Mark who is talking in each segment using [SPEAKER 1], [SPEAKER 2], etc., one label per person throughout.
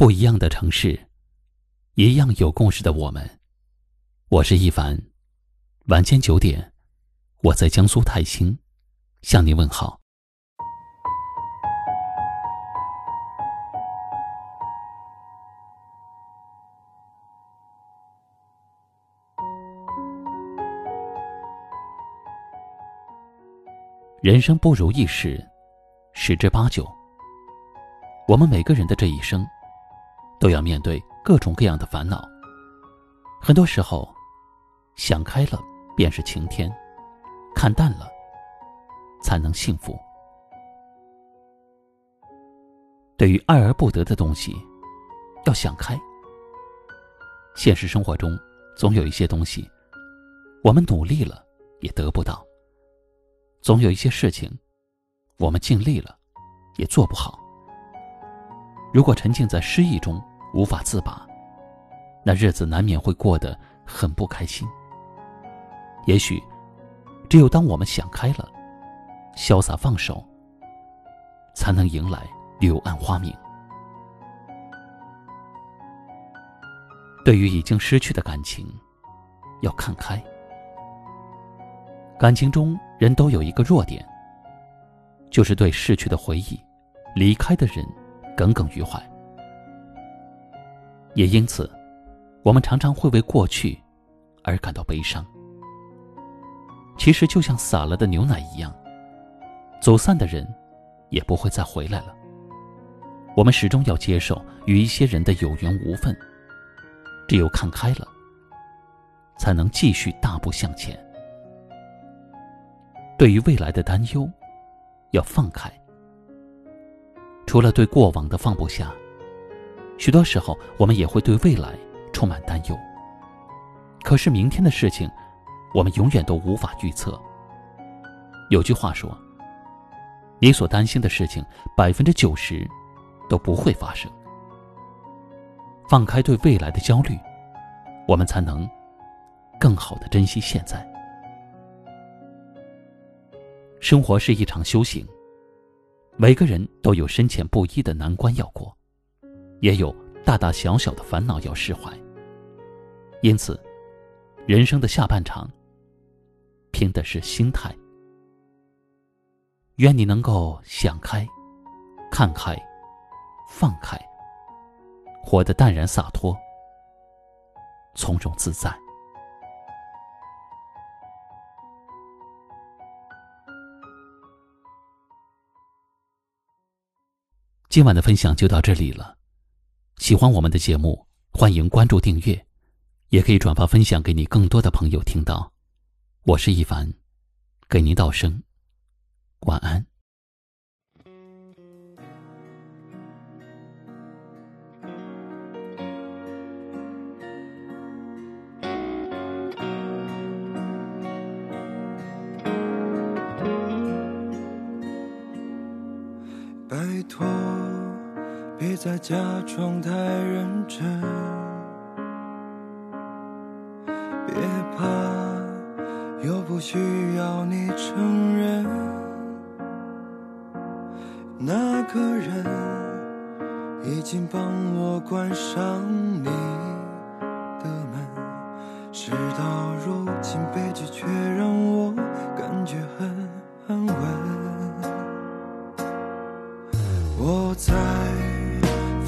[SPEAKER 1] 不一样的城市，一样有故事的我们。我是一凡，晚间九点，我在江苏泰兴向您问好。人生不如意事十之八九，我们每个人的这一生。都要面对各种各样的烦恼。很多时候，想开了便是晴天，看淡了才能幸福。对于爱而不得的东西，要想开。现实生活中，总有一些东西，我们努力了也得不到；总有一些事情，我们尽力了也做不好。如果沉浸在失意中，无法自拔，那日子难免会过得很不开心。也许，只有当我们想开了，潇洒放手，才能迎来柳暗花明。对于已经失去的感情，要看开。感情中，人都有一个弱点，就是对逝去的回忆、离开的人耿耿于怀。也因此，我们常常会为过去而感到悲伤。其实就像洒了的牛奶一样，走散的人也不会再回来了。我们始终要接受与一些人的有缘无分，只有看开了，才能继续大步向前。对于未来的担忧，要放开。除了对过往的放不下。许多时候，我们也会对未来充满担忧。可是明天的事情，我们永远都无法预测。有句话说：“你所担心的事情，百分之九十都不会发生。”放开对未来的焦虑，我们才能更好的珍惜现在。生活是一场修行，每个人都有深浅不一的难关要过。也有大大小小的烦恼要释怀，因此，人生的下半场，拼的是心态。愿你能够想开、看开、放开，活得淡然洒脱、从容自在。今晚的分享就到这里了。喜欢我们的节目，欢迎关注订阅，也可以转发分享给你更多的朋友听到。我是一凡，给您道声晚安。
[SPEAKER 2] 拜托。别再假装太认真，别怕，又不需要你承认。那个人已经帮我关上你的门，事到如今，悲剧却让我感觉很安稳。我在。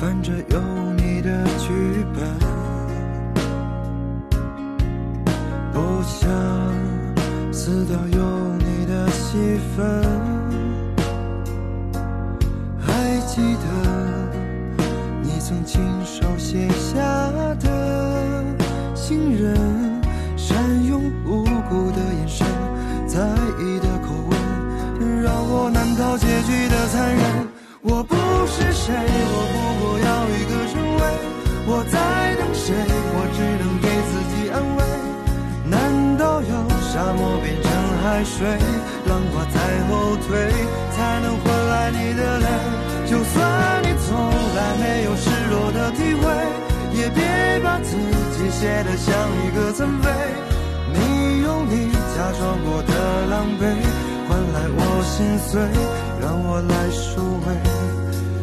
[SPEAKER 2] 翻着有你的剧本，不想撕掉有你的戏份。还记得你曾亲手写下的信任，善用无辜的眼神，在意的口吻，让我难逃结局的残忍。我不是谁，我不过要一个称谓。我在等谁？我只能给自己安慰。难道要沙漠变成海水，浪花在后退，才能换来你的泪？就算你从来没有失落的体会，也别把自己写得像一个残废。你用你假装过的狼狈。换来我心碎，让我来赎回。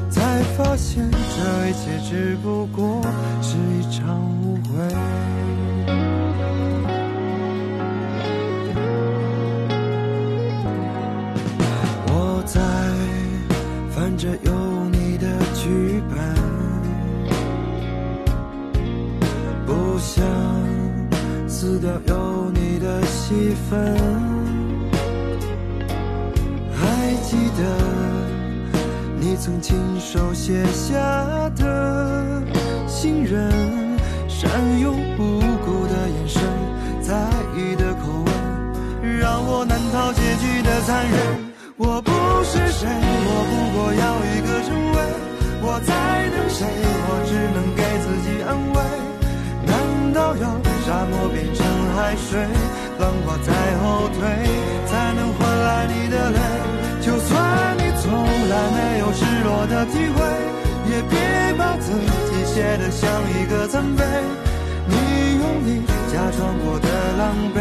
[SPEAKER 2] 才发现这一切只不过是一场误会。我在翻着有你的剧本，不想撕掉有你的戏份。记得你曾亲手写下的信任，善用无辜的眼神，在意的口吻，让我难逃结局的残忍。我不是谁，我不过要一个称谓。我在等谁？我只能给自己安慰。难道要沙漠变成海水，浪花在后退，才能换来你的泪？就算你从来没有失落的体会，也别把自己写得像一个残废。你用力假装过的狼狈，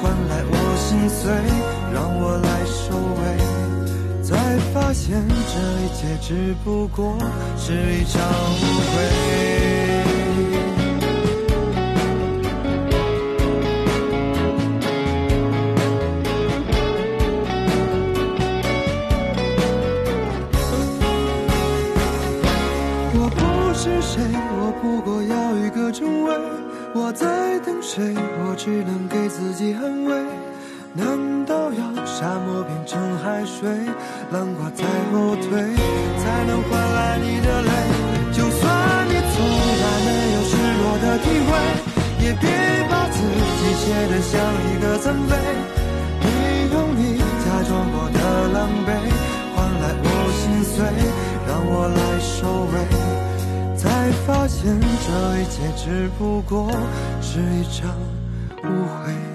[SPEAKER 2] 换来我心碎，让我来收尾。才发现这一切只不过是一场误会。我不过要一个称谓。我在等谁？我只能给自己安慰。难道要沙漠变成海水，浪花在后退，才能换来你的泪？就算你从来没有失落的体会，也别把自己写得像一个残废。现这一切只不过是一场误会。